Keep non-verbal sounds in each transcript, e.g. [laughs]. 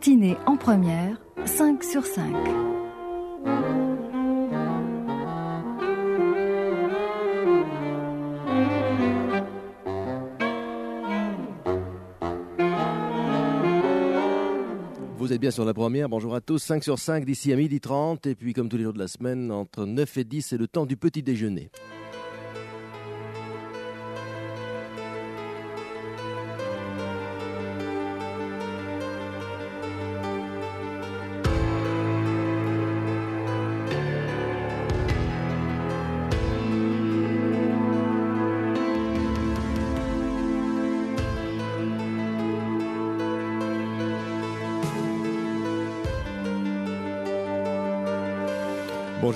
matinée en première, 5 sur 5. Vous êtes bien sur la première, bonjour à tous, 5 sur 5 d'ici à midi 30 et puis comme tous les jours de la semaine, entre 9 et 10 c'est le temps du petit déjeuner.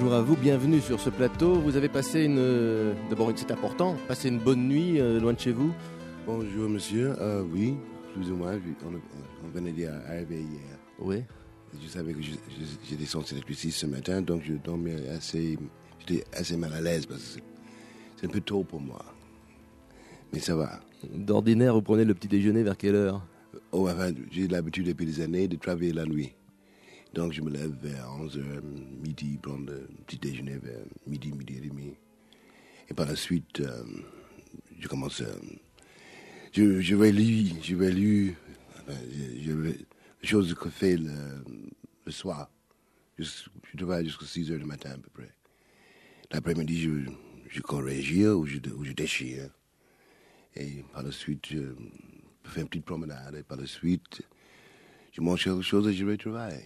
Bonjour à vous, bienvenue sur ce plateau. Vous avez passé une. euh, D'abord, c'est important, passé une bonne nuit euh, loin de chez vous. Bonjour monsieur, Euh, oui, plus ou moins, on, on venait d'y arriver hier. Oui. Je savais que j'étais censé être ici ce matin, donc je dormais assez, j'étais assez mal à l'aise parce que c'est- c'est un peu tôt pour moi. Mais ça va. D'ordinaire, vous prenez le petit déjeuner vers quelle heure? Oh, enfin, j'ai l'habitude depuis des années de travailler la nuit. Donc je me lève vers 11h, midi, prendre le petit déjeuner vers midi, midi et demi. Et par la suite, euh, je commence à... Je, je vais lire, je vais lire, enfin, je, je vais, les choses que fait le, le soir. Je, travaille jusqu'à 6 heures du matin à peu près. L'après-midi, je, je ou je, ou je déchire. Et par la suite, je fais une petite promenade. Et par la suite, je mange quelque chose et je vais travailler.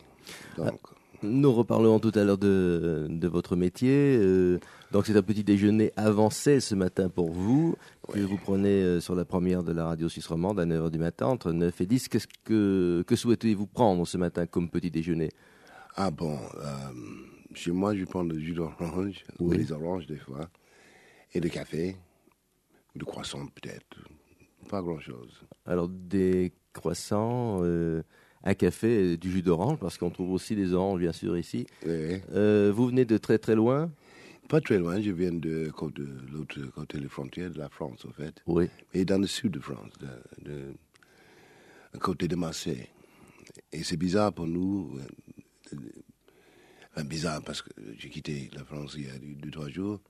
Donc, Nous reparlerons tout à l'heure de, de votre métier. euh, donc, c'est un petit déjeuner avancé ce matin pour vous, que vous prenez euh, sur la première de la radio suisse romande à 9h du matin, entre 9 et 10. Qu'est-ce que, que souhaitez-vous prendre ce matin comme petit déjeuner? Ah bon, euh, chez moi, je prends le jus d'orange, ou Oui. les oranges des fois, et le café, ou le croissant peut-être. Pas grand-chose. Alors, des croissants, euh, un café, et du jus d'orange, parce qu'on trouve aussi des oranges, bien sûr, ici. Oui. Euh, vous venez de très très loin Pas très loin, je viens de, côté- de l'autre côté des frontières de la France, en fait. Oui. Et dans le sud de France, de, de, à côté de Marseille. Et c'est bizarre pour nous, euh, enfin, bizarre parce que j'ai quitté la France il y a deux, deux, trois jours,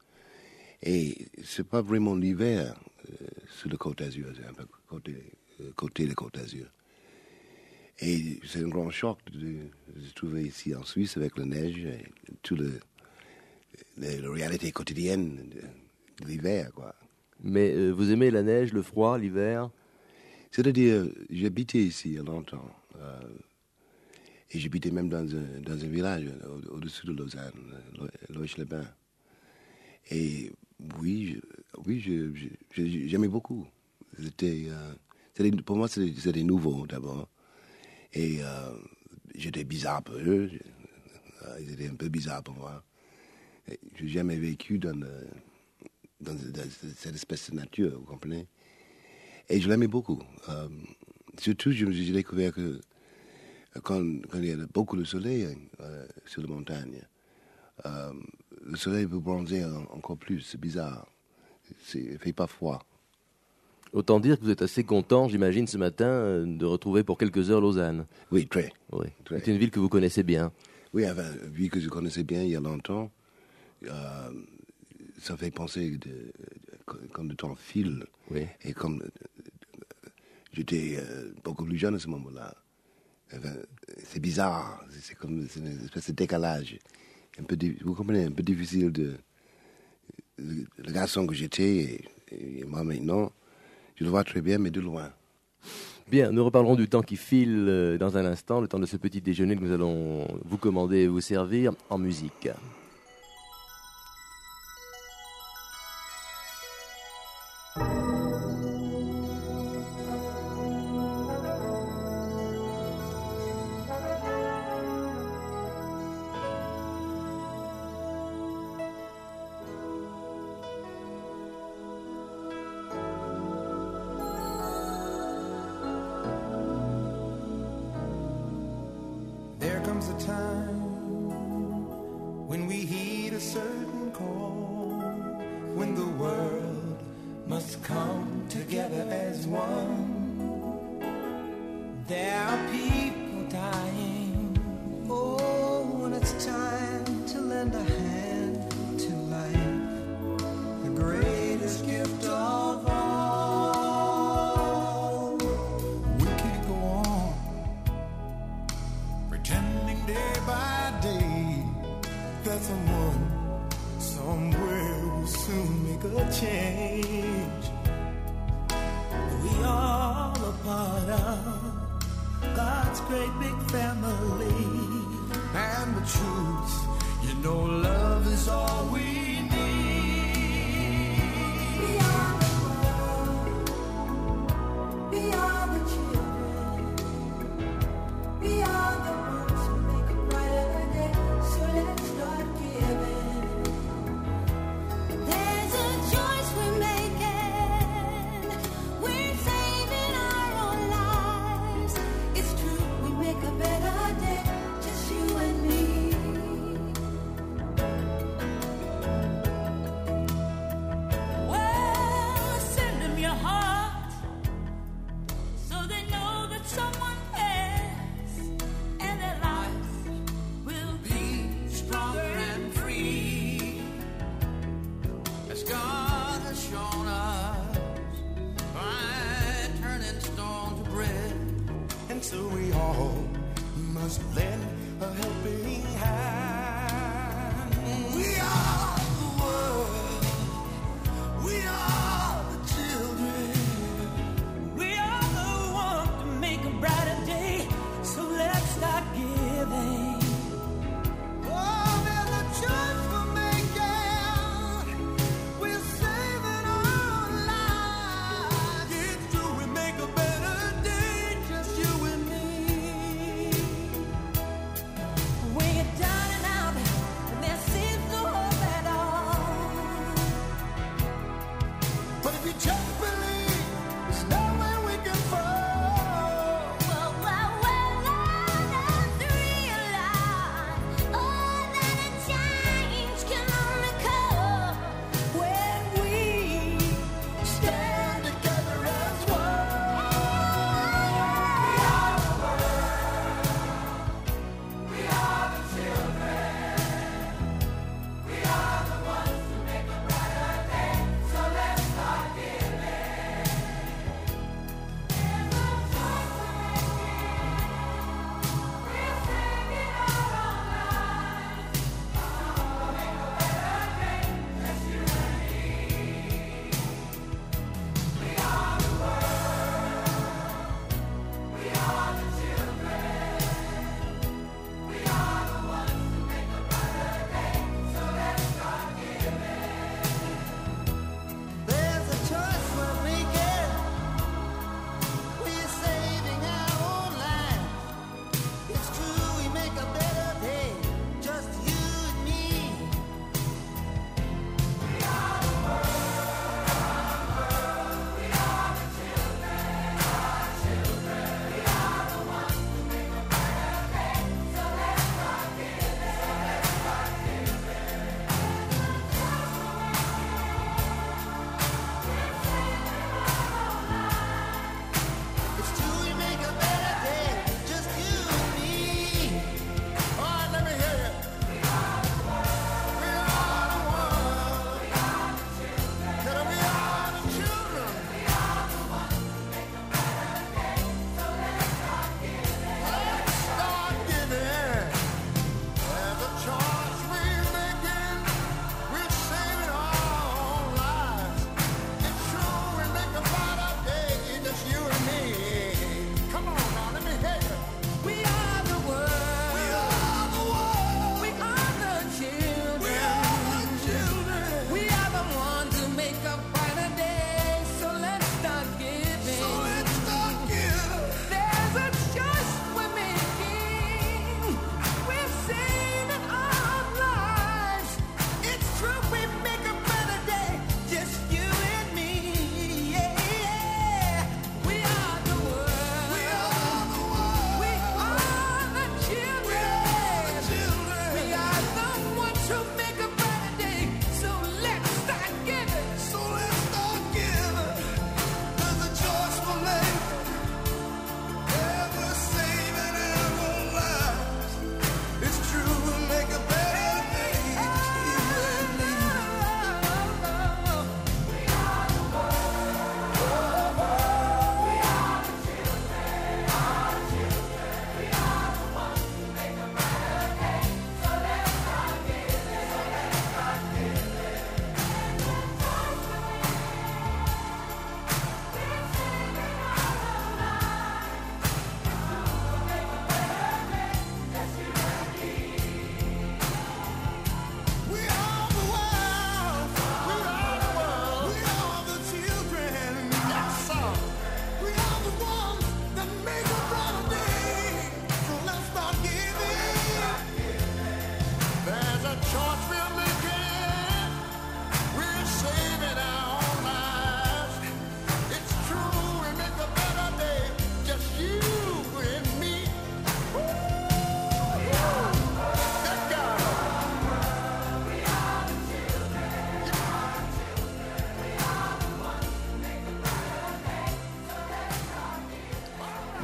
et c'est pas vraiment l'hiver euh, sur le Côte d'Azur, c'est un peu côté, euh, côté de Côte d'Azur. Et c'est un grand choc de, se trouver ici en Suisse avec la neige et tout le, le- la réalité quotidienne de, de l'hiver, quoi. Mais euh, vous aimez la neige, le froid, l'hiver? C'est-à-dire, j'habitais ici il y a longtemps. euh, et j'habitais même dans un, dans un village au- au-dessus de Lausanne, Loïch-les-Bains. Et oui, je- oui je- je- je- j'aimais beaucoup. C'était, euh, c'était- pour moi, c'était c'était nouveau d'abord. Et euh, j'étais bizarre pour eux. Je- euh, ils étaient un peu bizarres pour moi. Et J'ai jamais vécu dans, le- dans, cette espèce de nature, vous comprenez et je l'aimais beaucoup. Euh, surtout, je- j'ai découvert que euh, quand, il y a beaucoup de soleil euh, sur les montagnes, euh, le soleil peut bronzer en- encore plus. C'est bizarre. Il ne fait pas froid. Autant dire que vous êtes assez content, j'imagine, ce matin, euh, de retrouver pour quelques heures Lausanne. Oui, très. Oui. Très. C'est une ville que vous connaissez bien. Oui, enfin, vu que je connaissais bien il y a longtemps, euh, ça fait penser de, de- comme le temps file. Oui. Et comme euh, j'étais euh, beaucoup plus jeune à ce moment-là, enfin, c'est bizarre, c'est- comme une espèce de décalage. Un peu, vous comprenez, un peu difficile de. Le, le garçon que j'étais et, et moi maintenant, je le vois très bien, mais de loin. Bien, nous reparlerons du temps qui file euh, dans un instant, le temps de ce petit déjeuner que nous allons vous commander et vous servir en musique.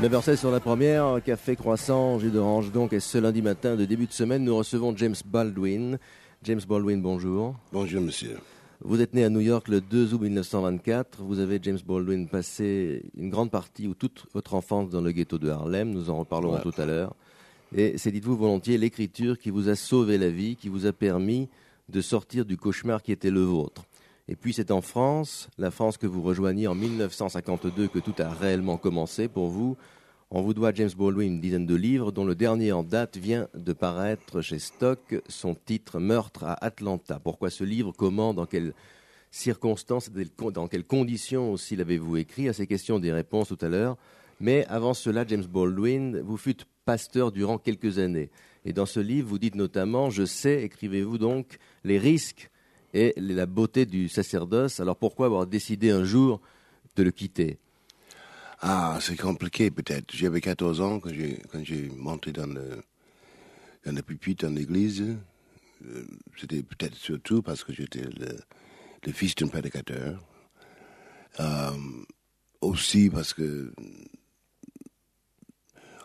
9h16 sur la première, café croissant, jus d'orange donc, et ce lundi matin de début de semaine, nous recevons James Baldwin. James Baldwin, bonjour. Bonjour, monsieur. Vous êtes né à New York le 2 août 1924. Vous avez, James Baldwin, passé une grande partie ou toute votre enfance dans le ghetto de Harlem. Nous en reparlerons Ouais. tout à l'heure. Et c'est, dites-vous volontiers, l'écriture qui vous a sauvé la vie, qui vous a permis de sortir du cauchemar qui était le vôtre. Et puis c'est en France, la France que vous rejoignez en 1952, que tout a réellement commencé pour vous. On vous doit, James Baldwin, une dizaine de livres, dont le dernier en date vient de paraître chez Stock, son titre Meurtre à Atlanta. Pourquoi ce livre? Comment? Dans quelles circonstances? Dans quelles conditions aussi l'avez-vous écrit? À ces questions, des réponses tout à l'heure. Mais avant cela, James Baldwin, vous fûtes pasteur durant quelques années. Et dans ce livre, vous dites notamment Je sais, écrivez-vous donc, les risques et la beauté du sacerdoce. Alors pourquoi avoir décidé un jour de le quitter? Ah, c'est compliqué peut-être. J'avais 14 ans quand j'ai, quand j'ai monté dans le, dans le pupitre dans l'église. Euh, C'était peut-être surtout parce que j'étais le, fils d'un prédicateur. Euh, aussi parce que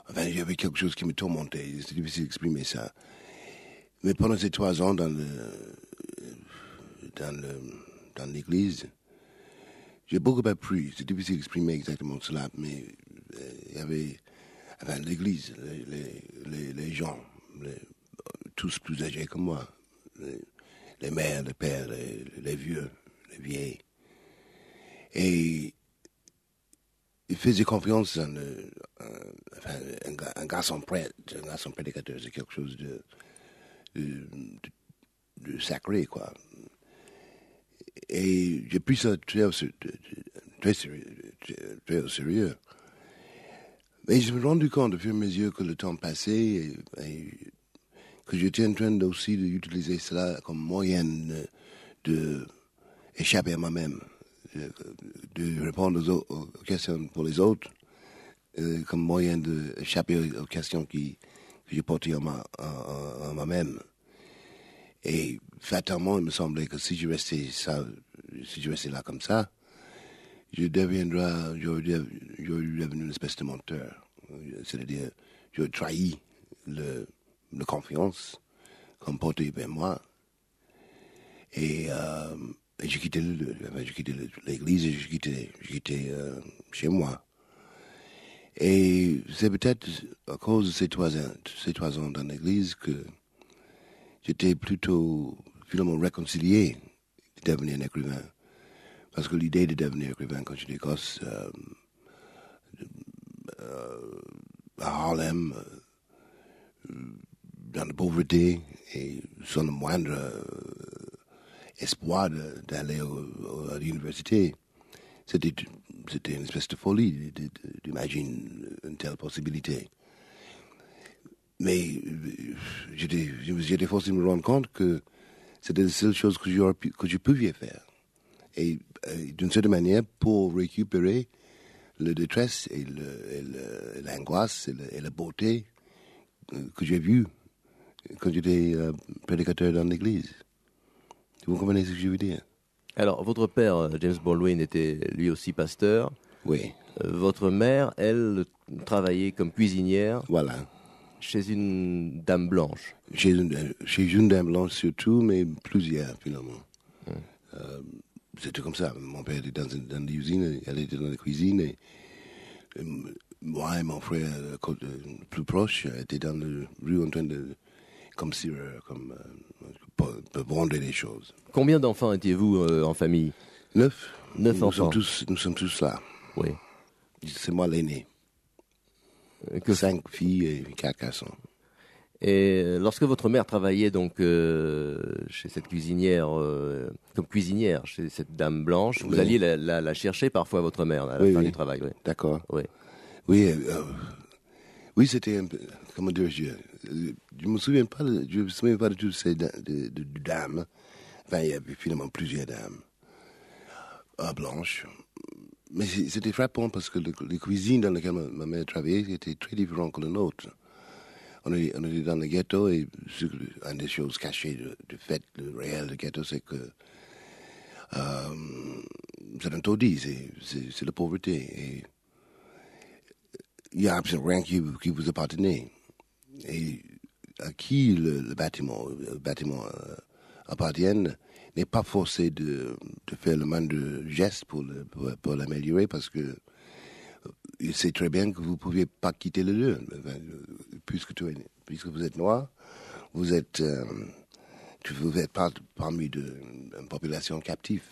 enfin, il y avait quelque chose qui me tourmentait. C'est difficile d'exprimer ça. Mais pendant ces trois ans dans le, dans l'église, j'ai beaucoup appris. C'est difficile d'exprimer exactement cela, mais euh, il y avait, enfin, l'église, les, les, les, gens, tous plus âgés que moi, les, mères, les pères, les, vieux, les vieilles. Et ils faisaient confiance en le- un, un, ga- un garçon prêtre, un garçon prédicateur, c'est quelque chose de- de sacré, quoi. Et j'ai pris ça très, au sérieux. Mais je me suis rendu compte au fur et à mesure que le temps passait et, et que j'étais en train aussi d'utiliser cela comme moyen de, de échapper à moi-même, de, de répondre aux, au- aux questions pour les autres, euh, comme moyen d'échapper aux, questions qui, que j'ai portées en moi-même. Et fatalement, il me semblait que si je restais ça, si je restais là comme ça, je deviendrais, j'aurais dev- j'aurais devenu une espèce de menteur. C'est-à-dire, j'aurais trahi le, confiance qu'on portait vers moi. Et, euh, et j'ai quitté l'église et j'ai quitté, quitté euh, chez moi. Et c'est peut-être à cause de ces trois ans, ces trois ans dans l'église que j'étais plutôt finalement réconcilié de devenir un écrivain. Parce que l'idée de devenir écrivain quand j'étais gosse, euh, euh, à Harlem, euh, dans la pauvreté, et sans le moindre euh, espoir d'aller à l'université, c'était c'était une espèce de folie d'imaginer une telle possibilité. Mais euh, j'étais j'étais forcé de me rendre compte que c'était la seule chose que, pu- que je pouvais faire. Et euh, d'une certaine manière, pour récupérer le détresse et l'angoisse et, la beauté euh, que j'ai vue quand j'étais euh, prédicateur dans l'église. Vous comprenez ce que je veux dire? Alors, votre père, James Baldwin, était lui aussi pasteur. Oui, Euh, Votre mère, elle, travaillait comme cuisinière voilà. Chez une dame blanche. Chez une, chez une dame blanche surtout, mais plusieurs finalement. Euh, C'était comme ça. Mon père était dans, dans l'usine, elle était dans la cuisine. Et, euh, moi et mon frère euh, euh, plus proche étaient dans la rue en train de, comme comme euh, pour, pour vendre des choses. Combien d'enfants étiez-vous euh, en famille? Neuf. Neuf nous enfants. Sommes tous, nous sommes tous là. Oui. C'est moi l'aîné. Que Cinq filles et quatre garçons. Et euh, lorsque votre mère travaillait donc euh, chez cette cuisinière, euh, comme cuisinière, chez cette dame blanche, vous alliez la, la- la chercher parfois votre mère à la Oui, fin oui. du travail. Oui. D'accord. Oui. Oui, euh, oui, c'était un peu, comment dire, je, je me souviens pas, de, je me souviens pas de toutes ces de, dames. Enfin, il y avait finalement plusieurs dames euh, blanches. Mais c'était frappant parce que le- les cuisines dans lesquelles ma, mère travaillait étaient très différentes que les nôtres. On était, dans le ghetto et une des choses cachées de fait, le réel du ghetto, c'est que euh, c'est un taudis, c'est- la pauvreté. Et il n'y a absolument rien qui, vous appartenait. Et à qui le, bâtiment, le bâtiment euh, n'est pas forcé de, de faire le moindre geste pour le- pour, pour l'améliorer parce que euh, il sait très bien que vous ne pouviez pas quitter le lieu. Euh, Puisque, puisque vous êtes noir, vous êtes, euh, vous êtes pas parmi de, une population captive.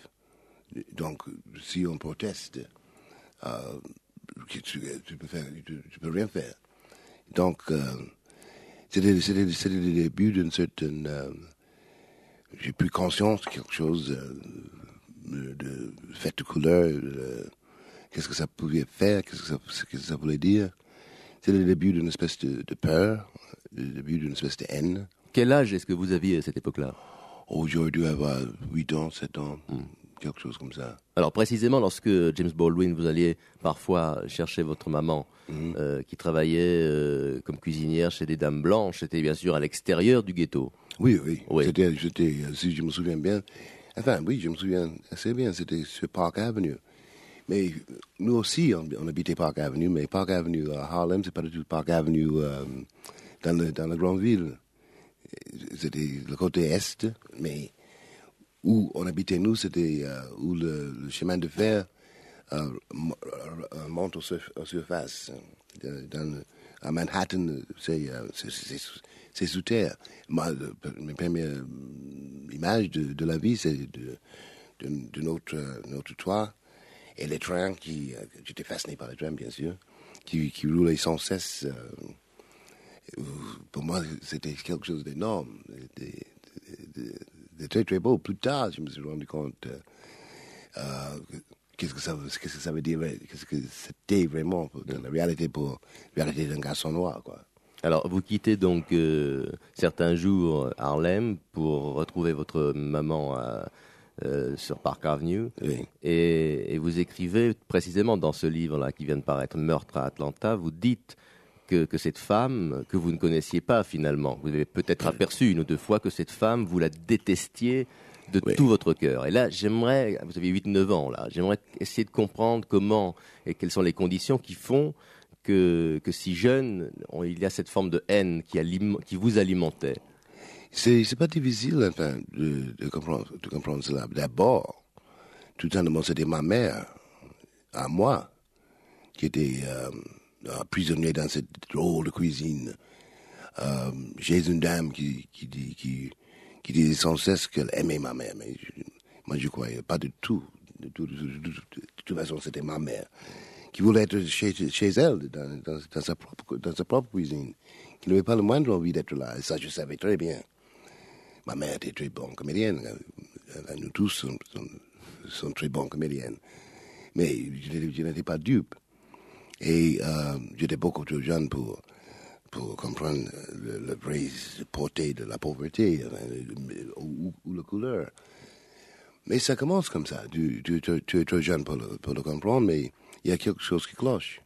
Donc, si on proteste, euh, tu, tu, peux faire, tu, peux rien faire. Donc, c'était, c'était le début d'une certaine. Euh, j'ai pris conscience de quelque chose euh, de, de fête de couleur, de- qu'est-ce que ça pouvait faire, qu'est-ce que ça, qu'est-ce que ça voulait dire. C'était le début d'une espèce de, de peur, le début d'une espèce de haine. Quel âge est-ce que vous aviez à cette époque-là? Oh, dû avoir 8 ans, 7 ans, quelque chose comme ça. Alors précisément lorsque James Baldwin, vous alliez parfois chercher votre maman euh, qui travaillait euh, comme cuisinière chez des dames blanches, c'était bien sûr à l'extérieur du ghetto. Oui, oui. Oui. C'était, si je me souviens bien, enfin, oui, je me souviens assez bien, c'était sur Park Avenue. Mais nous aussi, on, on habitait Park Avenue, mais Park Avenue à Harlem, c'est pas du tout Park Avenue euh, dans, le, dans la grande ville. C'était le côté est, mais où on habitait nous, c'était euh, où le, chemin de fer euh, euh, monte aux, surf- aux surfaces. Dans, à Manhattan, c'est sous terre. Mes premières euh, images de, la vie, c'est de, notre, toit et les trains qui. J'étais fasciné par les trains, bien sûr, qui, roulaient sans cesse. pour moi, c'était quelque chose d'énorme, de très très beau. Plus tard, je me suis rendu compte euh, euh, qu'est-ce que ça, qu'est-ce que ça veut dire, qu'est-ce que c'était vraiment dans la réalité pour la réalité d'un garçon noir, quoi. Alors vous quittez donc euh, certains jours Harlem pour retrouver votre maman à, euh, sur Park Avenue Oui. et, et vous écrivez précisément dans ce livre-là qui vient de paraître, Meurtre à Atlanta, vous dites que, que cette femme, que vous ne connaissiez pas finalement, vous avez peut-être aperçu une ou deux fois que cette femme, vous la détestiez de Oui. tout votre cœur. Et là, j'aimerais, vous avez 8-9 ans là, j'aimerais essayer de comprendre comment et quelles sont les conditions qui font que, que si jeune, on- il y a cette forme de haine qui, alime- qui vous alimentait. C'est, c'est pas difficile, enfin, de, de comprendre, de comprendre cela. D'abord, tout simplement, c'était ma mère, à moi, qui était euh, euh, prisonnier dans cette drôle de cuisine. Euh, j'ai une dame qui, dit, qui, disait sans cesse qu'elle aimait ma mère, mais je- moi, je croyais pas du tout. De, tout- de- toute façon, c'était ma mère qui voulait être chez, elle, dans, sa propre, cuisine, qui n'avait pas le moindre envie d'être là. Et ça, je savais très bien. Ma mère était très bonne comédienne. Euh, Nous tous sommes, très bonnes comédiennes. Mais je n'étais pas dupe. Et euh, j'étais beaucoup trop jeune pour, pour comprendre le, le vrai portée de la pauvreté euh, ou, ou la couleur. Mais ça commence comme ça. Tu, es trop jeune pour le, comprendre, mais il y a quelque chose qui cloche.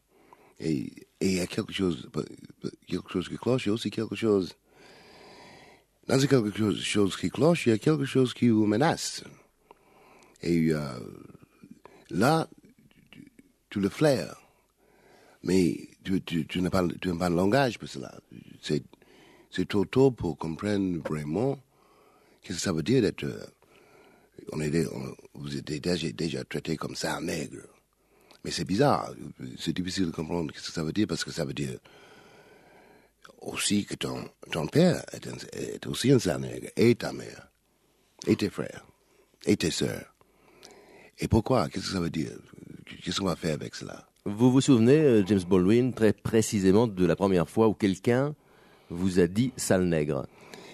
Et, il y a quelque chose, quelque chose qui cloche, il y a aussi quelque chose. Dans quelque chose, chose qui cloche, il y a quelque chose qui vous menace. Et euh, là, tu, tu le flaires. Mais tu, n'as pas, tu langage pour cela. C'est, trop tôt pour comprendre vraiment qu'est-ce que ça veut dire d'être. euh, On est, vous êtes déjà, déjà traité comme ça, un nègre. Mais c'est bizarre. C'est difficile de comprendre ce que ça veut dire parce que ça veut dire aussi que ton, père est, un- est aussi un sale nègre, et ta mère, et tes frères, et tes sœurs. Et pourquoi? Qu'est-ce que ça veut dire? Qu'est-ce qu'on va faire avec cela? Vous vous souvenez, euh, James Baldwin, très précisément de la première fois où quelqu'un vous a dit sale nègre?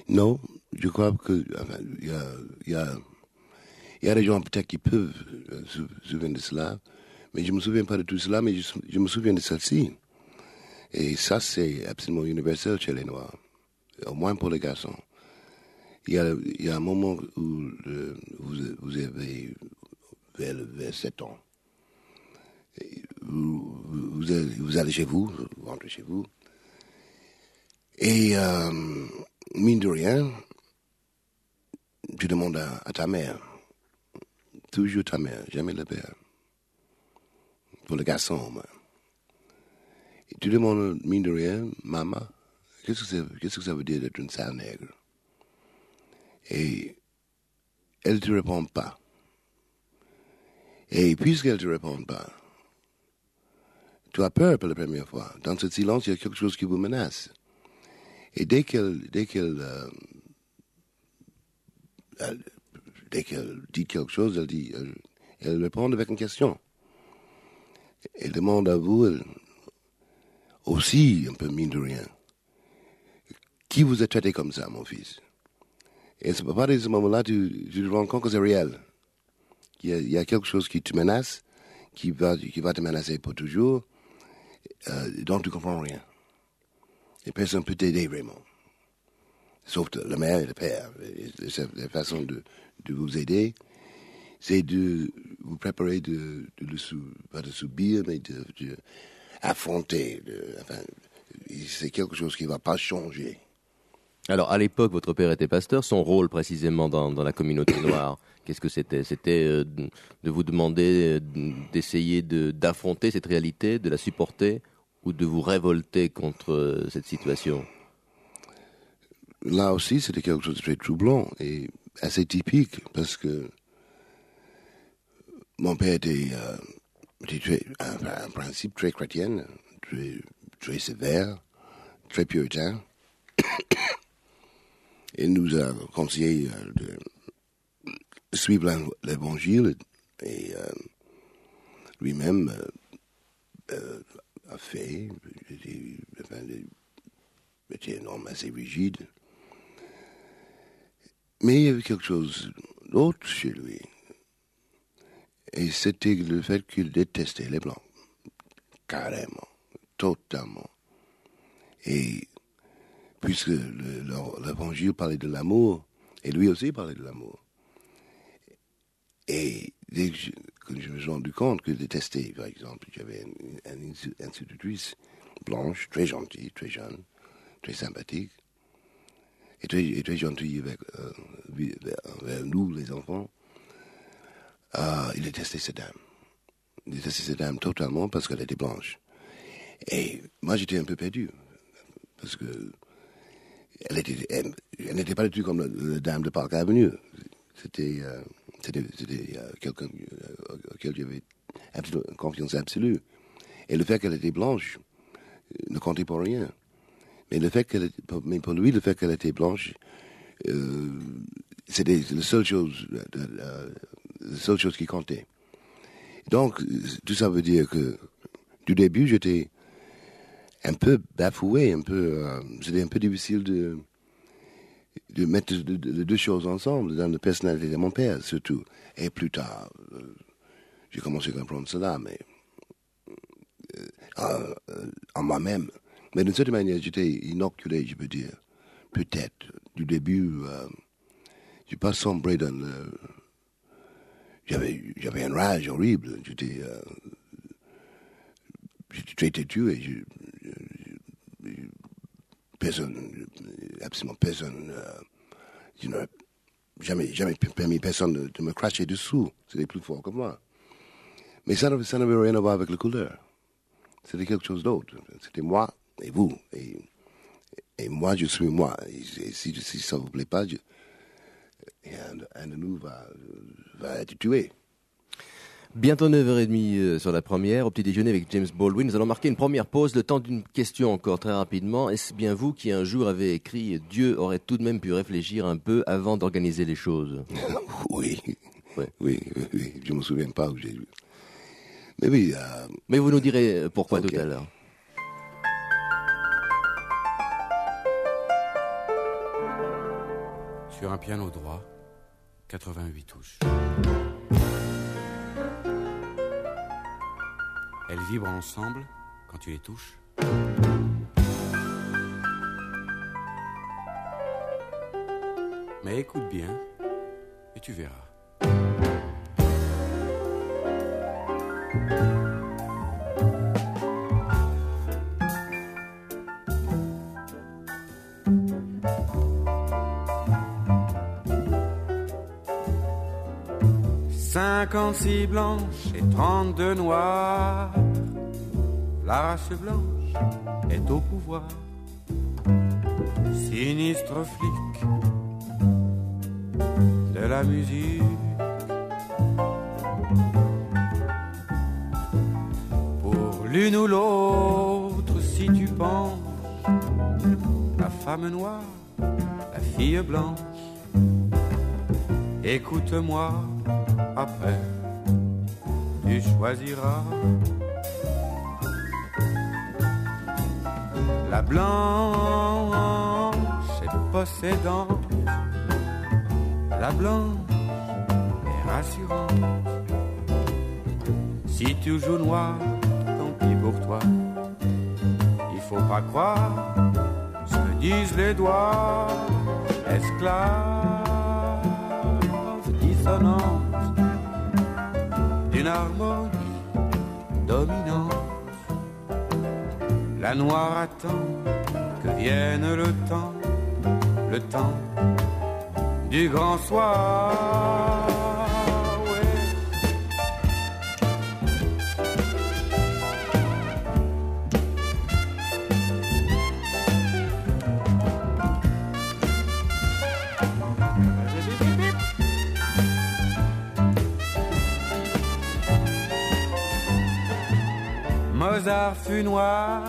Non, je crois que il y a, des gens peut-être qui peuvent euh, se souvenir de cela, mais je me souviens pas de tout cela, mais je, me souviens de celle-ci. Et ça, c'est absolument universel chez les Noirs, au moins pour les garçons. Il y a, un moment où vous, avez vers, vers 7 ans. Vous, allez, chez vous, vous rentrez chez vous, et euh, mine de rien, tu demandes à, ta mère, toujours ta mère, jamais le père, pour le garçon. Et tu demandes, mine de rien, maman, qu'est-ce que ça, qu'est-ce que ça veut dire d'être une sale nègre? Et elle ne te répond pas. Et puisqu'elle ne te répond pas, tu as peur pour la première fois. Dans ce silence, il y a quelque chose qui vous menace. Et dès qu'elle, dès qu'elle, euh, dès qu'elle dit quelque chose, elle dit, elle, elle répond avec une question. Elle demande à vous, aussi un peu mine de rien, qui vous a traité comme ça, mon fils? Et à partir de ce moment-là, tu, tu te rends compte que c'est réel. Il y, a, il y a quelque chose qui te menace, qui va, qui va te menacer pour toujours, euh, dont tu comprends rien. Et personne ne peut t'aider vraiment. Sauf la mère et le père. La façon de, vous aider, c'est de vous préparer de, de pas de subir, mais de, affronter. enfin, c'est quelque chose qui ne va pas changer. Alors, à l'époque, votre père était pasteur. Son rôle, précisément, dans la communauté noire, qu'est-ce que c'était? C'était euh, de vous demander euh, d'essayer de- d'affronter cette réalité, de la supporter, ou de vous révolter contre euh, cette situation? Là aussi, c'était quelque chose de très troublant et assez typique parce que mon père était, un, principe très chrétien, très, très sévère, très puritain. [coughs] Il nous a conseillé de suivre l'évangile et euh, lui-même euh, euh, a fait. était- un homme assez rigide. Mais il y avait quelque chose d'autre chez lui. Et c'était le fait qu'il détestait les Blancs. Carrément. Totalement. Et puisque l'évangile parlait de l'amour, et lui aussi parlait de l'amour. Et dès que je, que je me suis rendu compte qu'il détestait, par exemple, j'avais une, institutrice blanche, très gentille, très jeune, très sympathique, et très, gentille avec, euh, nous, les enfants. Euh, il détestait cette dame. Il détestait cette dame totalement parce qu'elle était blanche. Et moi, j'étais un peu perdu. Parce que elle était, elle, elle n'était pas du tout comme la, la dame de Park Avenue. C'était, euh, c'était, euh, quelqu'un euh, auquel j'avais confiance absolue. Et le fait qu'elle était blanche euh, ne comptait pour rien. Mais le fait mais pour lui, le fait qu'elle était blanche, c'était la seule chose, la seule chose qui comptait. Donc, tout ça veut dire que du début, j'étais un peu bafoué, un peu, c'était un peu difficile de, de mettre deux choses ensemble dans la personnalité de mon père, surtout. Et plus tard, euh, j'ai commencé à comprendre cela, mais euh, euh, en moi-même. Mais d'une certaine manière, j'étais inoculé, je peux dire. Peut-être. Du début, euh, j'ai pas sombré dans le. J'avais, j'avais une rage horrible. J'étais, j'étais très têtu et je- personne, absolument personne, euh, je jamais, jamais permis personne de, me cracher dessous. C'était plus fort que moi. Mais ça n'avait, ça rien à voir avec la couleur. C'était quelque chose d'autre. C'était moi et vous. Et, moi, je suis moi. Et, si, ça ne vous plaît pas, un de nous va, va être tué. Bientôt 9h30 euh, sur la première, au petit déjeuner avec James Baldwin. Nous allons marquer une première pause, le temps d'une question encore très rapidement. Est-ce bien vous qui un jour avez écrit Dieu aurait tout de même pu réfléchir un peu avant d'organiser les choses [laughs] Oui. Ouais. Oui, oui, oui. Je me souviens pas où j'ai vu. Mais oui, euh, Mais vous nous direz euh, pourquoi tout à l'heure. Sur un piano droit, 88 touches. Elles vibrent ensemble quand tu les touches. Mais écoute bien et tu verras. Cinquante-six blanches et trente-deux noires. La race blanche est au pouvoir. Sinistre flic de la musique. Pour l'une ou l'autre, si tu penses, la femme noire, la fille blanche, écoute-moi après, tu choisiras. La blanche est possédante, la blanche est rassurante. Si tu joues noir, tant pis pour toi. Il faut pas croire ce que disent les doigts, esclaves dissonantes harmonie dominante. La noire attend que vienne le temps, le temps du grand soir. Mozart fut noir,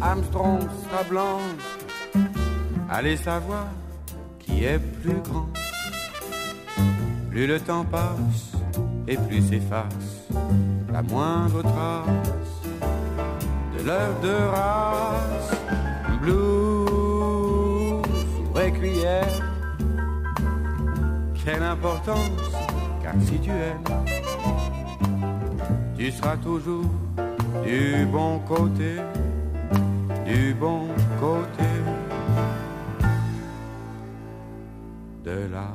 Armstrong sera blanche. Allez savoir qui est plus grand. Plus le temps passe et plus s'efface la moindre trace de leur de race. Blues ou requiem. Quelle importance, car si tu aimes, tu seras toujours du bon côté, du bon côté de la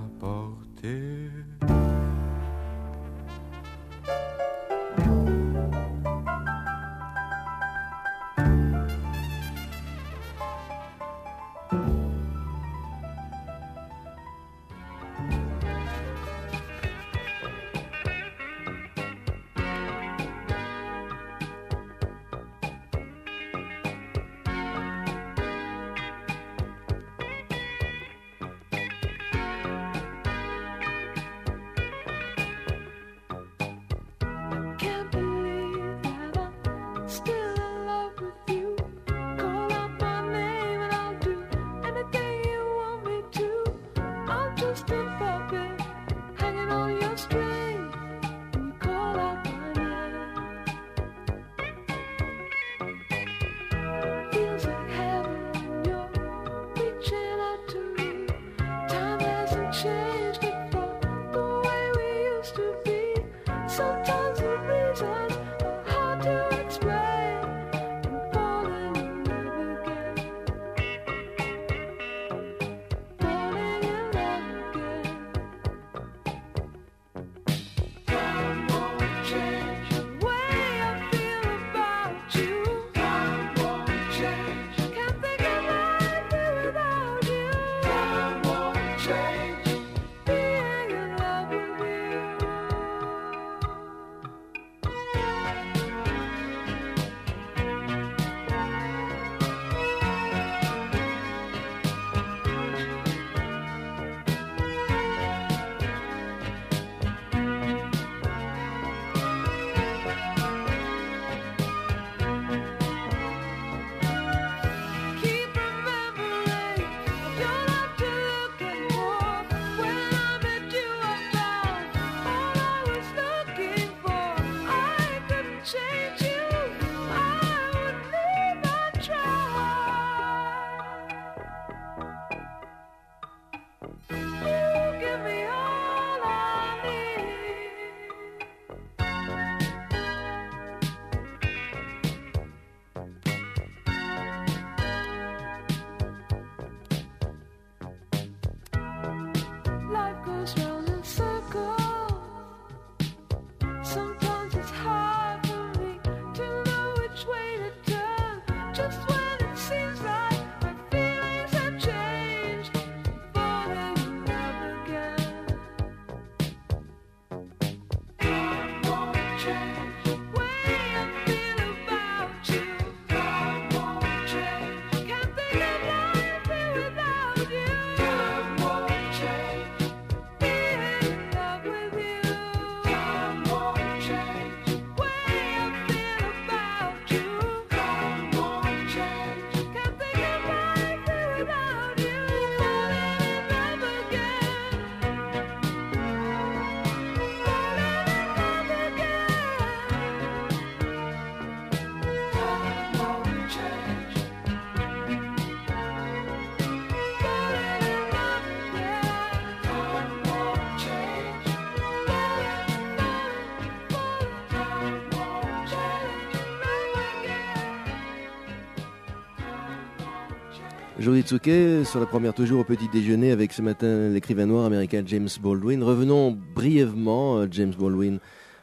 Jody Tsuke, sur la première toujours au petit déjeuner avec ce matin l'écrivain noir américain James Baldwin. Revenons brièvement, euh, James Baldwin,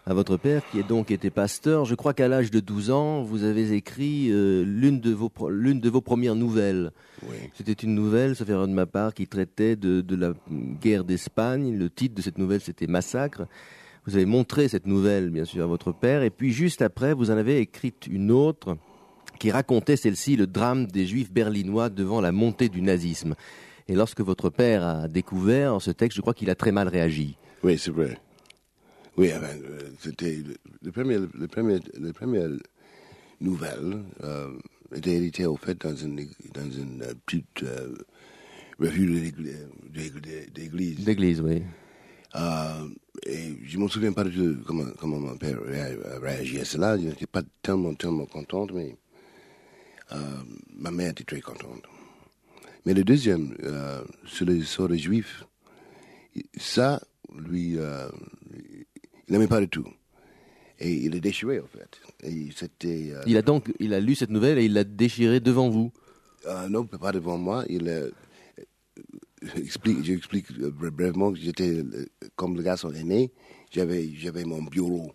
à votre père qui a donc été pasteur. Je crois qu'à l'âge de 12 ans, vous avez écrit euh, l'une de, vos l'une de vos premières nouvelles. Oui. C'était une nouvelle, sauf erreur de ma part, qui traitait de, de la guerre d'Espagne. Le titre de cette nouvelle, c'était Massacre. Vous avez montré cette nouvelle, bien sûr, à votre père. Et puis, juste après, vous en avez écrite une autre qui racontait celle-ci le drame des juifs berlinois devant la montée du nazisme. Et lorsque votre père a découvert ce texte, je crois qu'il a très mal réagi. Oui, c'est vrai. Oui, enfin, euh, c'était le, premier, le premier, le premier nouvelle euh, était édité au fait dans une, dans une euh, petite euh, revue d'église. D'église, oui. Euh, et je me souviens pas du tout comment, comment mon père ré- a réagi à cela. Je n'étais pas tellement, tellement contente, mais ma mère était très contente. Mais le deuxième, euh, sur les des juifs, ça, lui, euh, il n'aimait pas du tout. Et il est déchiré, en fait. Et c'était... euh, Il a donc, il a lu cette nouvelle et il l'a déchirée devant vous. euh, non, pas devant moi. Il euh, explique, j'explique euh, br- brièvement que j'étais euh, comme le garçon aîné. J'avais, j'avais mon bureau.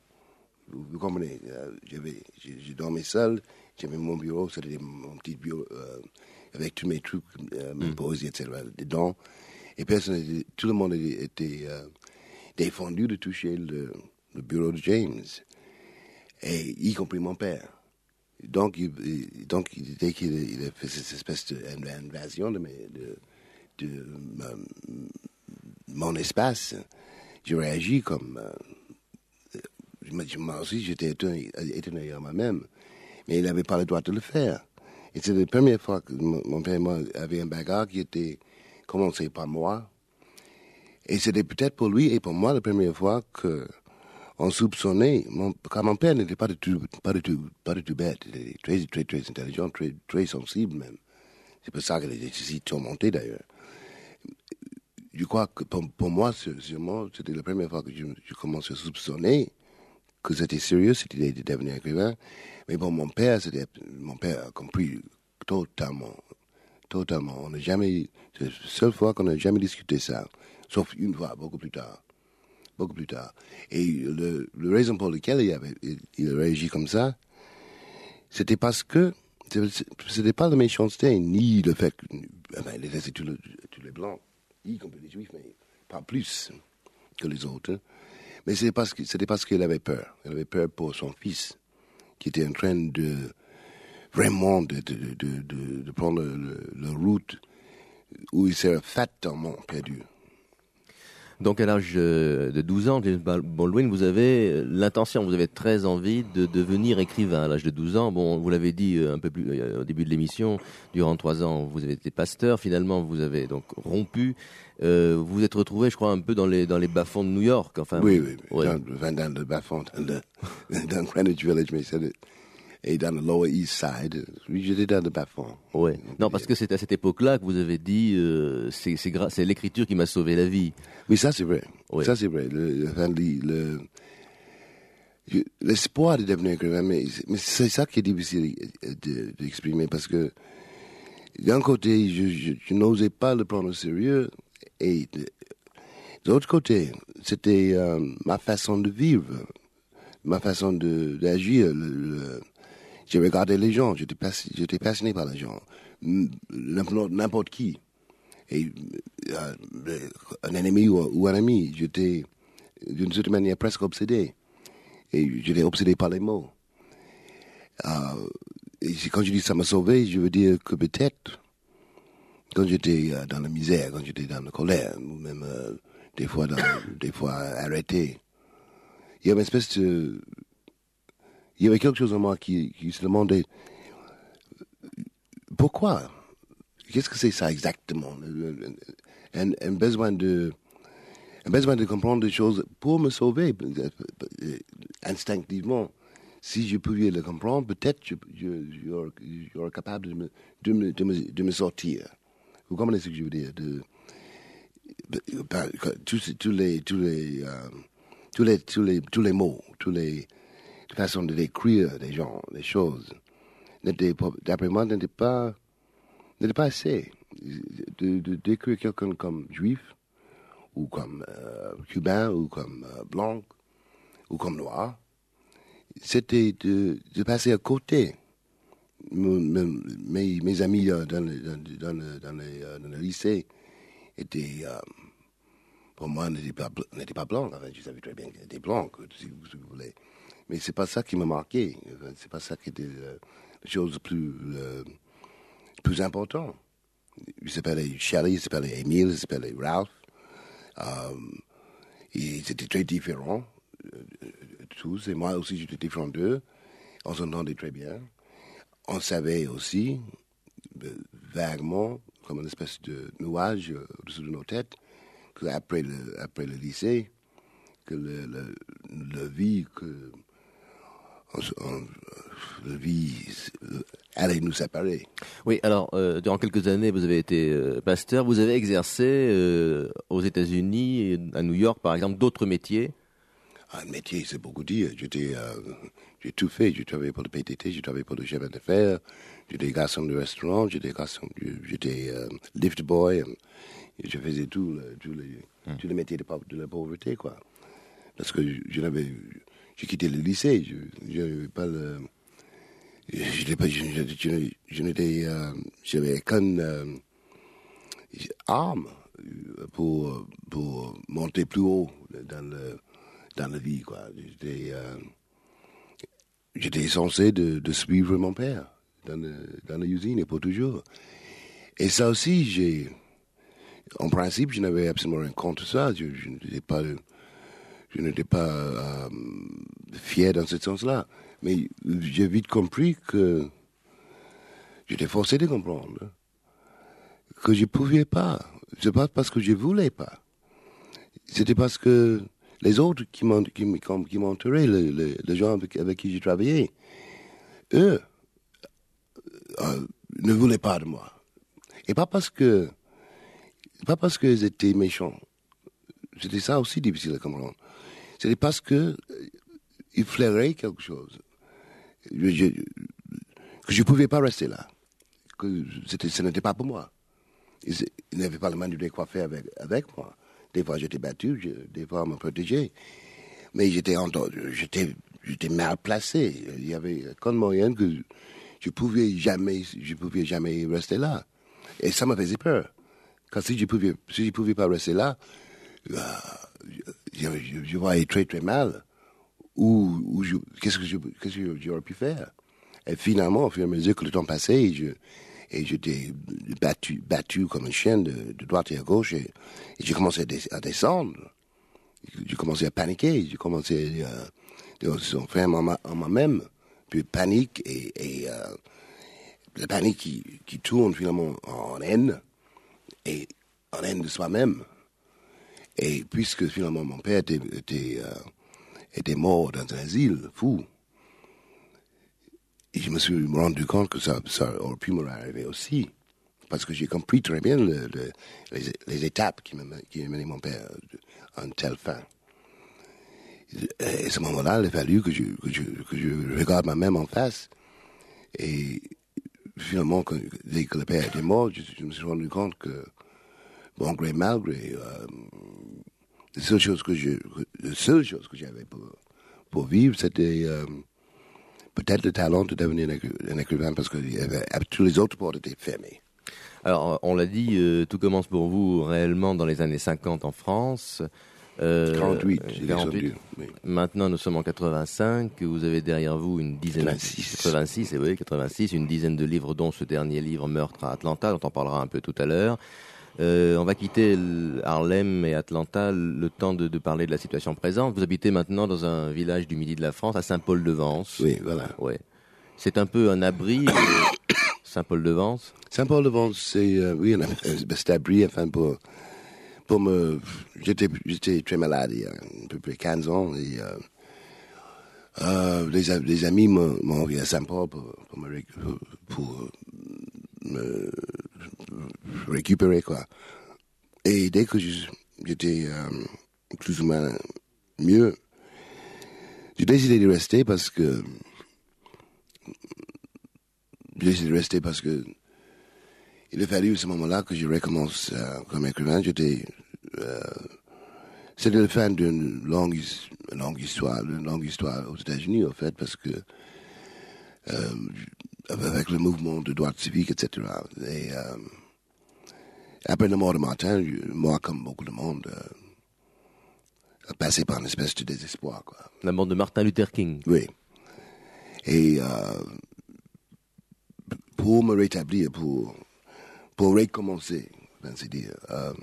Vous, comprenez? Euh, J'avais, j'ai, j'ai dormi seul. J'avais mon bureau, c'était mon petit bureau euh, avec tous mes trucs, euh, mes poésies, etc. dedans. Et personne, tout le monde était, euh, défendu de toucher le, le bureau de James, et y compris mon père. Donc, il, donc dès qu'il il a fait cette espèce d'invasion de, mes- de, de ma- mon espace, j'ai réagi comme... euh, je me- je- moi aussi, j'étais étonné, étonné à moi-même. Mais il n'avait pas le droit de le faire. Et c'est la première fois que mon père et moi avait un bagarre qui était commencé par moi. Et c'était peut-être pour lui et pour moi la première fois que on soupçonnait, car mon père n'était pas du tout, pas du tout, pas du tout bête. Il était très, très, très intelligent, très, très sensible même. C'est pour ça qu'il était si tourmenté d'ailleurs. Je crois que pour, moi, sû- sûrement, c'était la première fois que je, je commençais à soupçonner que c'était sérieux, idée de devenir écrivain. Mais pour mon père, c'était, mon père a compris totalement, totalement. On n'a jamais, c'est la seule fois qu'on n'a jamais discuté ça. Sauf une fois, beaucoup plus tard. Beaucoup plus tard. Et le, raison pour laquelle il, avait, il, il a réagi comme ça, c'était parce que c'était pas la méchanceté, ni le fait que, enfin, il laissait tous les, les blancs, y compris les juifs, mais pas plus que les autres. Mais c'était parce qu'il avait peur. Il avait peur pour son fils, qui était en train de vraiment de, de, de, prendre le route où il serait fatalement perdu. Donc à l'âge euh, de 12 ans, James Bal- Baldwin, vous avez euh, l'intention, vous avez très envie de devenir écrivain. À l'âge de 12 ans, bon, vous l'avez dit euh, un peu plus au début de l'émission, durant trois ans, vous avez été pasteur. Finalement, vous avez donc rompu. Euh, vous vous êtes retrouvé, je crois, un peu dans les dans les bas-fonds de New York. Enfin, oui, oui, oui. ouais. Dans, dans le bas-fond, dans, Greenwich Village, mais c'est et dans le Lower East Side. J'étais dans le bas-fond. Ouais. Non, parce que c'est à cette époque-là que vous avez dit, euh, c'est l'écriture qui m'a sauvé la vie. Oui, ça c'est vrai. Ça c'est vrai. Le- le- le- L'espoir de devenir écrivain, mais, c'est- mais c'est ça qui est difficile de- d'exprimer parce que d'un côté, je, je- je n'osais pas le prendre au sérieux et de, de l'autre côté, c'était euh, ma façon de vivre, ma façon de- d'agir. le- J'ai regardé les gens, j'étais passi- j'étais passionné par les gens, n'importe qui et euh, un ennemi ou, un ami, j'étais d'une certaine manière presque obsédé. Et j'étais obsédé par les mots. Euh, et quand je dis ça m'a sauvé, je veux dire que peut-être, quand j'étais euh, dans la misère, quand j'étais dans la colère, ou même des fois dans, des fois arrêté, il y avait une espèce de... Il y avait quelque chose en moi qui, se demandait pourquoi Qu'est-ce que c'est ça exactement? Un, besoin de un besoin de comprendre des choses pour me sauver instinctivement. Si je pouvais le comprendre, peut-être je, je, capable de me, de, me, de, me, sortir. Vous comprenez ce que je veux dire? De, tous les tous les, euh, tous les tous les tous les mots, tous les façons de décrire des gens, des choses, d'après moi, n'étaient pas n'était pas assez. De, de décrire quelqu'un comme juif, ou comme euh, cubain, ou comme euh, blanc, ou comme noir, c'était de, passer à côté. Mes, amis euh, dans dans, dans le, dans le, le lycée étaient, pour moi, n'étaient pas, pas blancs. Enfin, je savais très bien qu'ils étaient blancs, si vous voulez. Mais c'est pas ça qui m'a marqué. C'est pas ça qui était euh, la chose plus, euh, plus importante. Il s'appelait Shelley, il s'appelait Emile, il s'appelait Ralph. Euh, ils étaient très différents, euh, tous, et moi aussi j'étais différent d'eux. On s'entendait très bien. On savait aussi, vaguement, comme une espèce de nuage au-dessus de nos têtes, qu'après le, après le lycée, que le vie, que se- on- le vie euh, allait nous séparer. Oui, alors, euh, durant quelques années, vous avez été euh, pasteur. Vous avez exercé euh, aux États-Unis, à New York, par exemple, d'autres métiers? Un métier, c'est beaucoup dire. J'étais, euh, j'ai tout fait. J'ai travaillé pour le PTT, j'ai travaillé pour le chemin de fer, j'étais garçon de restaurant, j'étais garçon, j'étais euh, lift boy. euh, je faisais tout, le, tout tous les métiers de, de la pauvreté, quoi. Parce que je n'avais, j'ai quitté le lycée, je, je n'avais pas je euh, qu'une euh, arme pour, pour monter plus haut dans le, dans la vie, euh, j'étais censé de, suivre mon père dans, le, dans l'usine et pour toujours. Et ça aussi, j'ai, en principe, je n'avais absolument rien contre ça. Je n'étais pas, je n'étais pas euh, fier dans ce sens-là. Mais j'ai vite compris que j'étais forcé de comprendre que je ne pouvais pas. C'est pas parce que je voulais pas. C'était parce que les autres qui m'entouraient, les, les- les gens avec, avec qui j'ai travaillé, eux, euh, ne voulaient pas de moi. Et pas parce que, pas parce qu'ils étaient méchants. C'était ça aussi difficile à comprendre. C'était parce que euh, ils flairaient quelque chose. Je- que je ne pouvais pas rester là. Que ce n'était pas pour moi. Ils n'avaient pas la main de quoi faire avec, avec moi. Des fois, j'étais battu, des fois, on me protégeait. Mais j'étais, j'étais, mal placé. Il y avait comme moyen que je pouvais jamais, je pouvais jamais rester là. Et ça me faisait peur. Quand si je pouvais, si je pouvais pas rester là, euh, je, voyais très très mal. Je- qu'est-ce que j'aurais pu faire? Et finalement, au fur et à mesure que le temps passait, je, et j'étais battu, battu comme un chien de, droite et à gauche, et, et j'ai commencé à, des- à descendre. J'ai commencé à paniquer, j'ai commencé à se faire en moi- en moi-même, puis panique et, et euh, la panique qui tourne finalement en haine, et en haine de soi-même. Et puisque finalement mon père était, était, euh, était mort dans un asile fou, je me suis rendu compte que ça, aurait pu m'arriver aussi. Parce que j'ai compris très bien le- le- les, les étapes qui, me, qui mené mon père une telle fin. Et à ce moment-là, il a fallu que je, que je, que je regarde moi-même en face. Et finalement, dès que le père était mort, je, je me suis rendu compte que, bon gré, mal gré, euh, la seule chose que je, la seule chose que j'avais pour, pour vivre, c'était euh, peut-être le talent de devenir un, écri- un écrivain parce que tous les autres portes étaient fermées. Alors, on l'a dit, euh, tout commence pour vous réellement dans les années 50 en France. Euh, 48, j'ai 48. descendu. Oui. Maintenant, nous sommes en 85. Vous avez derrière vous une dizaine 86. 86, et oui, 86, une dizaine de livres, dont ce dernier livre, Meurtre à Atlanta, dont on parlera un peu tout à l'heure. Euh, on va quitter Harlem et Atlanta le temps de, de parler de la situation présente. Vous habitez maintenant dans un village du midi de la France, à Saint-Paul-de-Vence. Oui, voilà. Ouais. C'est un peu un abri, euh, [coughs] Saint-Paul-de-Vence? Saint-Paul-de-Vence, c'est, euh, oui, un petit abri, enfin, pour, pour me, j'étais, j'étais très malade il y a à peu près 15 ans et, euh, euh, les, amis m'ont envoyé à Saint-Paul pour, pour me, ré- pour, pour me récupérer, quoi. Et dès que j'étais euh, plus ou moins mieux, j'ai décidé de rester parce que j'ai décidé de rester parce que il a fallu à ce moment-là que je recommence euh, comme écrivain. J'étais, euh, c'était la fin d'une longue, longue histoire, une longue histoire aux États-Unis, en fait, parce que avec le mouvement de droits civiques, etc. Et après la mort de Martin, moi, comme beaucoup de monde, euh, a passé par une espèce de désespoir, quoi. La mort de Martin Luther King. Oui. Et euh, pour me rétablir, pour, pour recommencer, ben, dire, euh,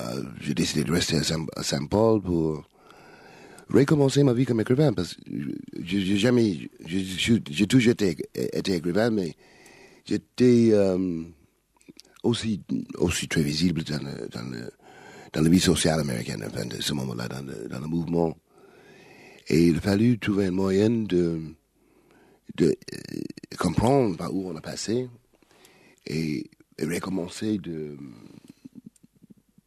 euh, j'ai décidé de rester à Saint- à Saint-Paul pour recommencer ma vie comme écrivain, parce que j'ai jamais, j'ai- toujours été, été écrivain, mais j'étais euh, aussi, aussi très visible dans, dans, la vie sociale américaine, enfin, de ce moment-là, dans le, mouvement. Et il a fallu trouver un moyen de, de euh, comprendre par où on a passé et, et recommencer de,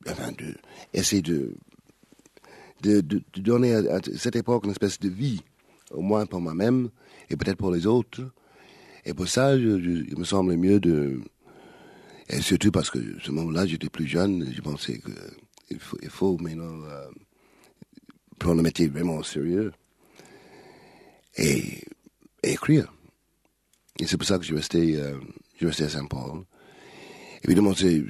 enfin, de essayer de, de, donner à, cette époque une espèce de vie, au moins pour moi-même et peut-être pour les autres. Et pour ça, il me semble mieux de, et surtout parce que ce moment-là, j'étais plus jeune, je pensais que il faut, maintenant euh, prendre le métier vraiment au sérieux et, et écrire. Et c'est pour ça que je restais, euh, je restais à Saint-Paul. Évidemment, c'est,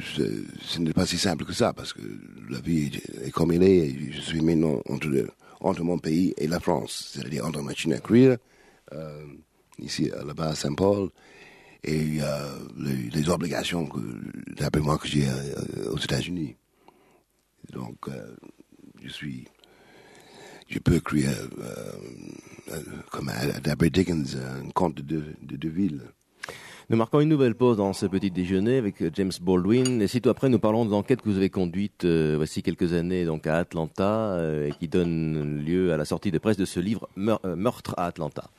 ce n'est pas si simple que ça, parce que la vie est, comme elle est. et Je suis maintenant entre, mon pays et la France, c'est-à-dire entre ma machine à écrire, euh, ici, euh, là-bas à Saint-Paul, et euh, les, les obligations, que, d'après moi, que j'ai euh, aux États-Unis. Donc, euh, je suis je peux écrire euh, euh, comme d'après Dickens, un conte de deux de, deux villes. Nous marquons une nouvelle pause dans ce petit déjeuner avec euh, James Baldwin. Et sitôt après, nous parlons de l'enquête que vous avez conduite euh, voici quelques années donc à Atlanta euh, et qui donne lieu à la sortie de presse de ce livre Meur- euh, Meurtre à Atlanta.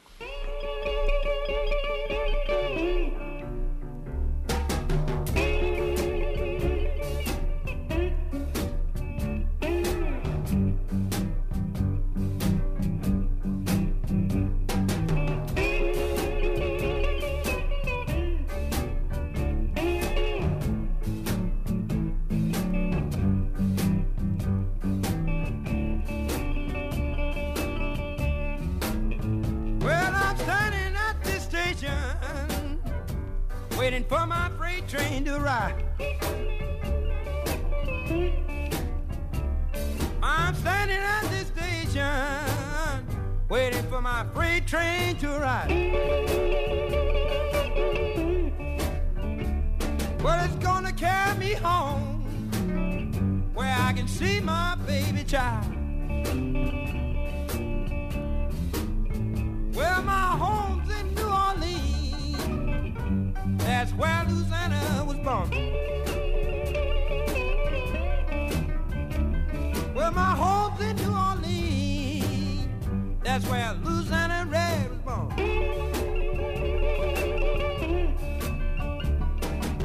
That's where Louisiana was born. Well, my home's in New Orleans. That's where Louisiana Red was born.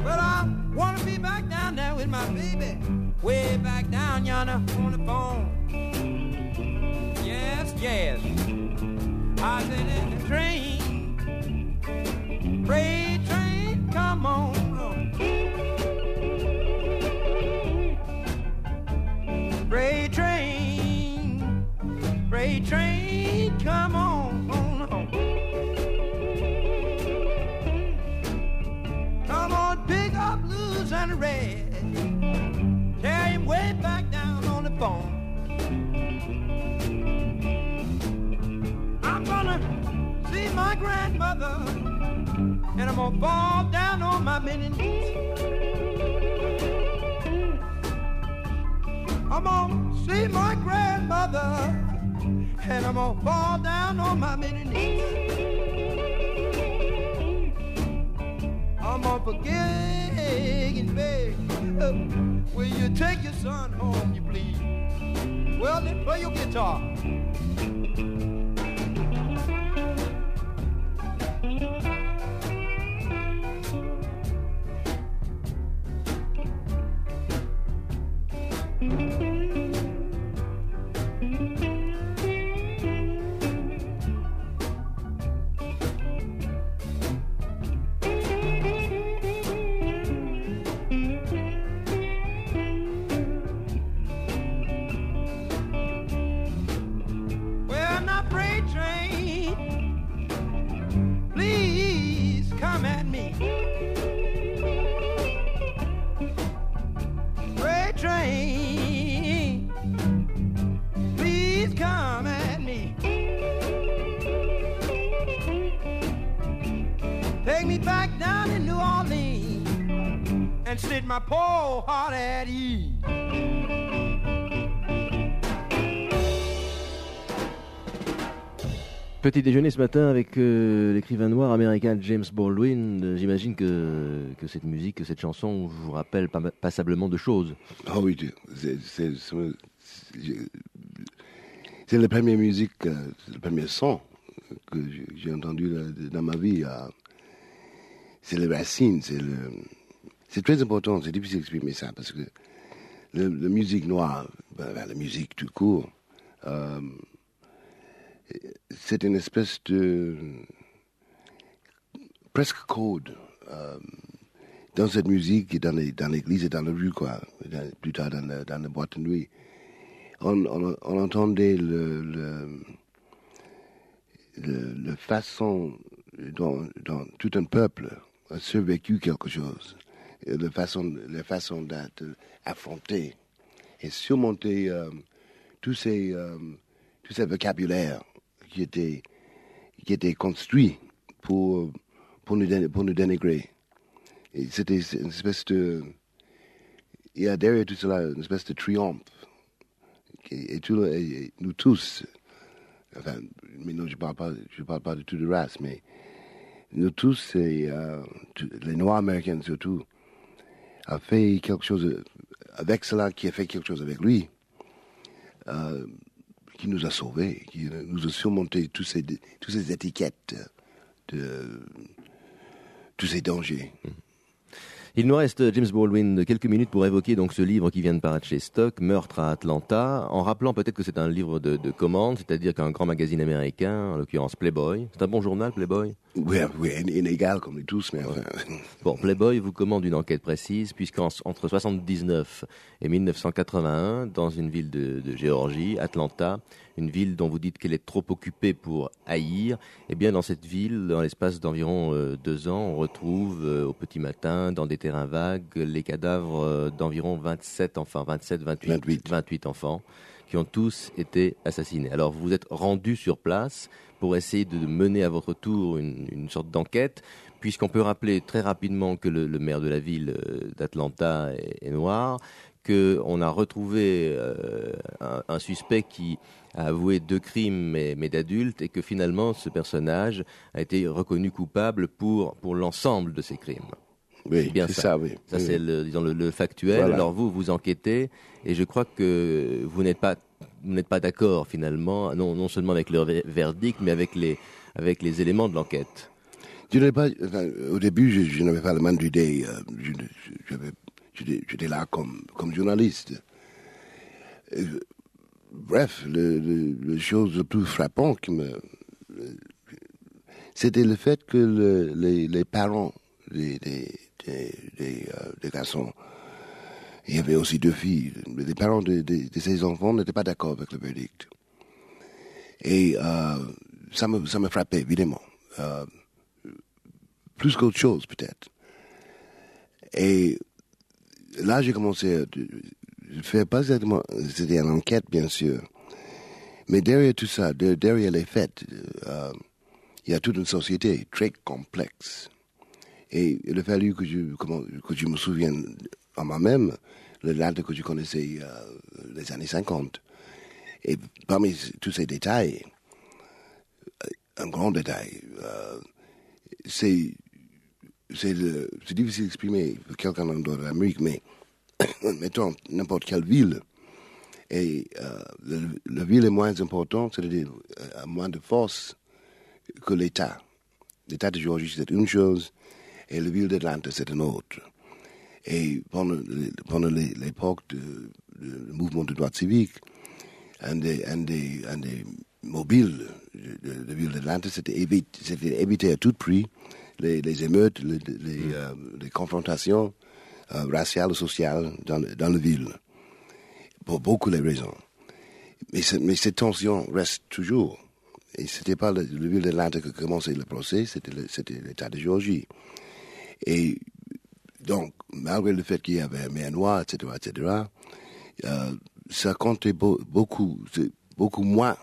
But I wanna be back down there with my baby. Way back down yonder on the phone. Yes, yes. And I'm gonna fall down on my many knees. I'm gonna see my grandmother, and I'm gonna fall down on my many knees. I'm gonna forget and beg. Will you take your son home, you please? Well, then play your guitar. Petit déjeuner ce matin avec euh, l'écrivain noir américain James Baldwin. Euh, J'imagine que, cette musique, que cette chanson vous rappelle pas- passablement de choses. Ah oui, c'est- la première musique, euh, le premier son que j'ai- entendu dans ma vie. C'est les racines, c'est le, c'est très important. C'est difficile d'exprimer ça parce que la musique noire, ben, ben, la musique tout court, c'est une espèce de presque code. euh, dans cette musique et dans les- dans l'église et dans la rue, quoi, dans- plus tard dans la, dans la boîte de nuit, on, entendait le, façon dont, dont tout un peuple a survécu quelque chose, et la façon, la façon d'être affronté et surmonter euh, tous ces, euh, tous ces vocabulaires qui étaient, qui étaient construits pour, pour, nous, pour nous dénigrer. C'était une espèce de. Il y a derrière tout cela une espèce de triomphe. Et, tout nous tous, enfin, mais non, je ne parle, pas- je parle pas de toute la race, mais nous tous, euh, tout- les Noirs américains surtout, a fait quelque chose avec cela, qui a fait quelque chose avec lui, euh, qui nous a sauvés, qui nous a surmonté tous ces, toutes ces étiquettes de tous ces dangers. Il nous reste, James Baldwin, quelques minutes pour évoquer donc ce livre qui vient de paraître chez Stock, Meurtre à Atlanta, en rappelant peut-être que c'est un livre de, de commande, c'est-à-dire qu'un grand magazine américain, en l'occurrence Playboy, c'est un bon journal Playboy? Oui, oui, inégal comme nous tous, mais enfin, Bon, Playboy vous commande une enquête précise, puisqu'entre 79 et 1981, dans une ville de, de Géorgie, Atlanta, une ville dont vous dites qu'elle est trop occupée pour haïr, eh bien dans cette ville, dans l'espace d'environ euh, deux ans, on retrouve euh, au petit matin, dans des terrains vagues, les cadavres euh, d'environ 27 enfants, 27, 28, 28. 28 enfants, qui ont tous été assassinés. Alors vous vous êtes rendu sur place pour essayer de mener à votre tour une, une sorte d'enquête, puisqu'on peut rappeler très rapidement que le, le maire de la ville d'Atlanta est, est noir, qu'on a retrouvé euh, un, un suspect qui a avoué deux crimes, mais, mais d'adultes, et que finalement ce personnage a été reconnu coupable pour, pour l'ensemble de ces crimes. oui, C'est bien ça. ça, oui. Ça, Oui, c'est le, disons, le, le factuel. Voilà. Alors vous, vous enquêtez, et je crois que vous n'êtes pas, vous n'êtes pas d'accord finalement, non, non seulement avec le ver- verdict, mais avec les, avec les éléments de l'enquête. Je pas, au début, je, je n'avais pas la moindre idée. euh, j'avais- J'étais j'étais là comme, comme journaliste. Bref, le, chose le plus frappant qui me, c'était le fait que le- les, parents euh, des garçons, il y avait aussi deux filles, les parents de ces enfants n'étaient pas d'accord avec le verdict. Et euh, ça me, ça me frappait, évidemment. Euh, plus qu'autre chose, peut-être. Et là, j'ai commencé à je fais pas exactement, c'était une enquête, bien sûr. Mais derrière tout ça, de- derrière les faits, euh, il y a toute une société très complexe. Et il a fallu que je, que je me souvienne en moi-même le l'Inde que je connaissais euh, les années 50. Et parmi tous ces détails, un grand détail, euh, c'est c'est le- c'est difficile d'exprimer quelqu'un de l'Amérique, mais [coughs] mettons n'importe quelle ville, et euh, le- la ville est moins importante, c'est-à-dire euh, a moins de force que l'État. L'État de Géorgie, c'est une chose, et la ville d'Atlanta, c'est une autre. Et pendant, pendant l'époque du mouvement de droits civiques, un des, un des, un des mobiles de, de, de la ville d'Atlanta, c'était éviter, à tout prix les, les émeutes, les, les, euh, les confrontations euh, raciales ou sociales dans, dans la ville, pour beaucoup de raisons. Mais, ce- mais cette tension reste toujours. Et c'était pas le, ville d'Atlanta qui a commencé le procès, c'était l'État de Géorgie. Et donc, malgré le fait qu'il y avait un maire noir, etc., etc., euh, ça comptait beau- beaucoup. Beaucoup moins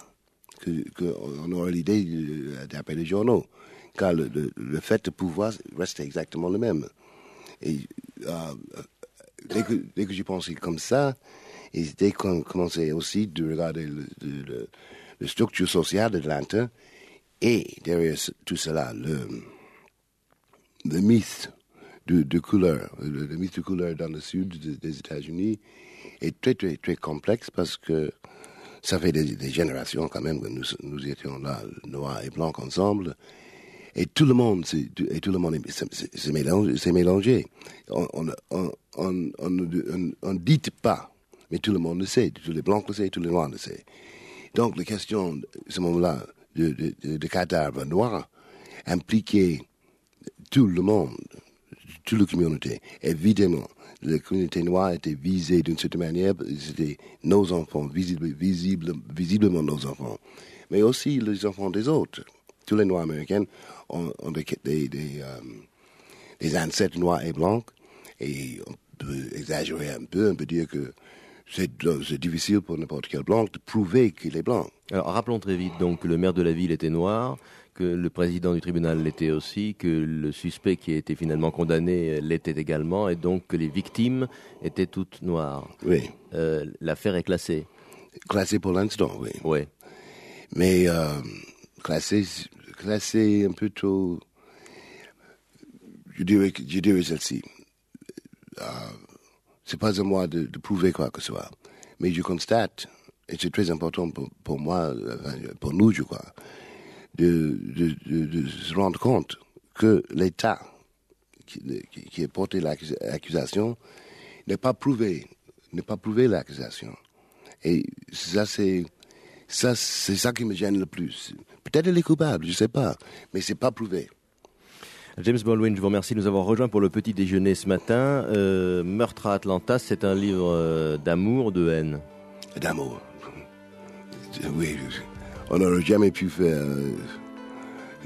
que qu'on aurait l'idée euh, d'après les journaux, car le, le- fait de pouvoir reste exactement le même. Et euh, dès que, dès que j'ai pensé comme ça, et dès qu'on commençait aussi de regarder le, la structure sociale d'Atlanta, et derrière tout cela, le, mythe de, de couleur, le, mythe de couleur dans le sud de- des États-Unis est très, très, très complexe parce que ça fait des, des générations quand même que nous, nous étions là, noirs et blancs ensemble. Et tout le monde, et tout le monde est- c'est- c'est c'est mélangé. On on, on, on, dit pas, mais tout le monde le sait. Tous les blancs le savent, tous les noirs le savent. Donc, la question, à ce moment-là, de, de, de, noirs impliquait tout le monde, toute la communauté. Évidemment, la communauté noire était visée d'une certaine manière, c'était nos enfants, visible, visiblement nos enfants, mais aussi les enfants des autres. Tous les Noirs américains ont, ont des, des, des, euh, des ancêtres noirs et blancs, et on peut exagérer un peu, on peut dire que c'est difficile pour n'importe quel blanc de prouver qu'il est blanc. Alors rappelons très vite donc que le maire de la ville était noir, que le président du tribunal l'était aussi, que le suspect qui a été finalement condamné l'était également, et donc que les victimes étaient toutes noires. Oui, Euh, L'affaire est classée. classé pour l'instant, oui. Ouais. Mais euh, classé, classé un peu trop. Je dirais, je dirais celle-ci. Euh, c'est pas à moi de, prouver quoi que ce soit. Mais je constate, et c'est très important pour, moi, pour nous, je crois, de, se rendre compte que l'État qui, qui, a porté l'accus- l'accusation n'est pas prouvé, n'est pas prouvé l'accusation. Et ça, c'est ça, c'est ça qui me gêne le plus. Peut-être elle est coupable, je sais pas, mais c'est pas prouvé. James Baldwin, je vous remercie de nous avoir rejoints pour le petit déjeuner ce matin. Euh, Meurtre à Atlanta, c'est un livre euh, d'amour, de haine. D'amour. Oui, on n'aurait jamais pu faire euh,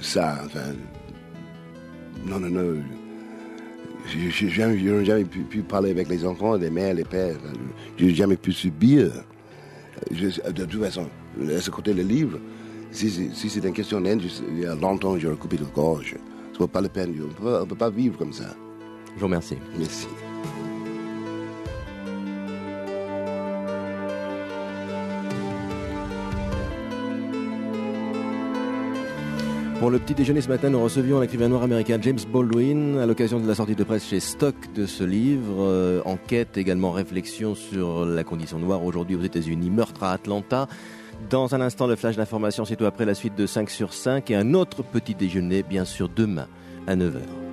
ça. Enfin, non, non, non. Je je- jamais- je n'aurais jamais pu, pu parler avec les enfants, les mères, les pères. Je n'ai jamais pu subir. Je- de toute façon, à ce côté le livre, si, c'est- si c'est une question il y a longtemps, j'aurais coupé le gorge. Ce n'est pas la peine. On peut, on peut pas vivre comme ça. Je vous remercie. Merci. Pour le petit déjeuner ce matin, nous recevions l'écrivain noir américain James Baldwin à l'occasion de la sortie de presse chez Stock de ce livre. Euh, enquête, également réflexion sur la condition noire aujourd'hui aux États-Unis, meurtre à Atlanta. Dans un instant, le flash d'information, c'est tout après la suite de 5 sur 5 et un autre petit déjeuner, bien sûr, demain à 9h.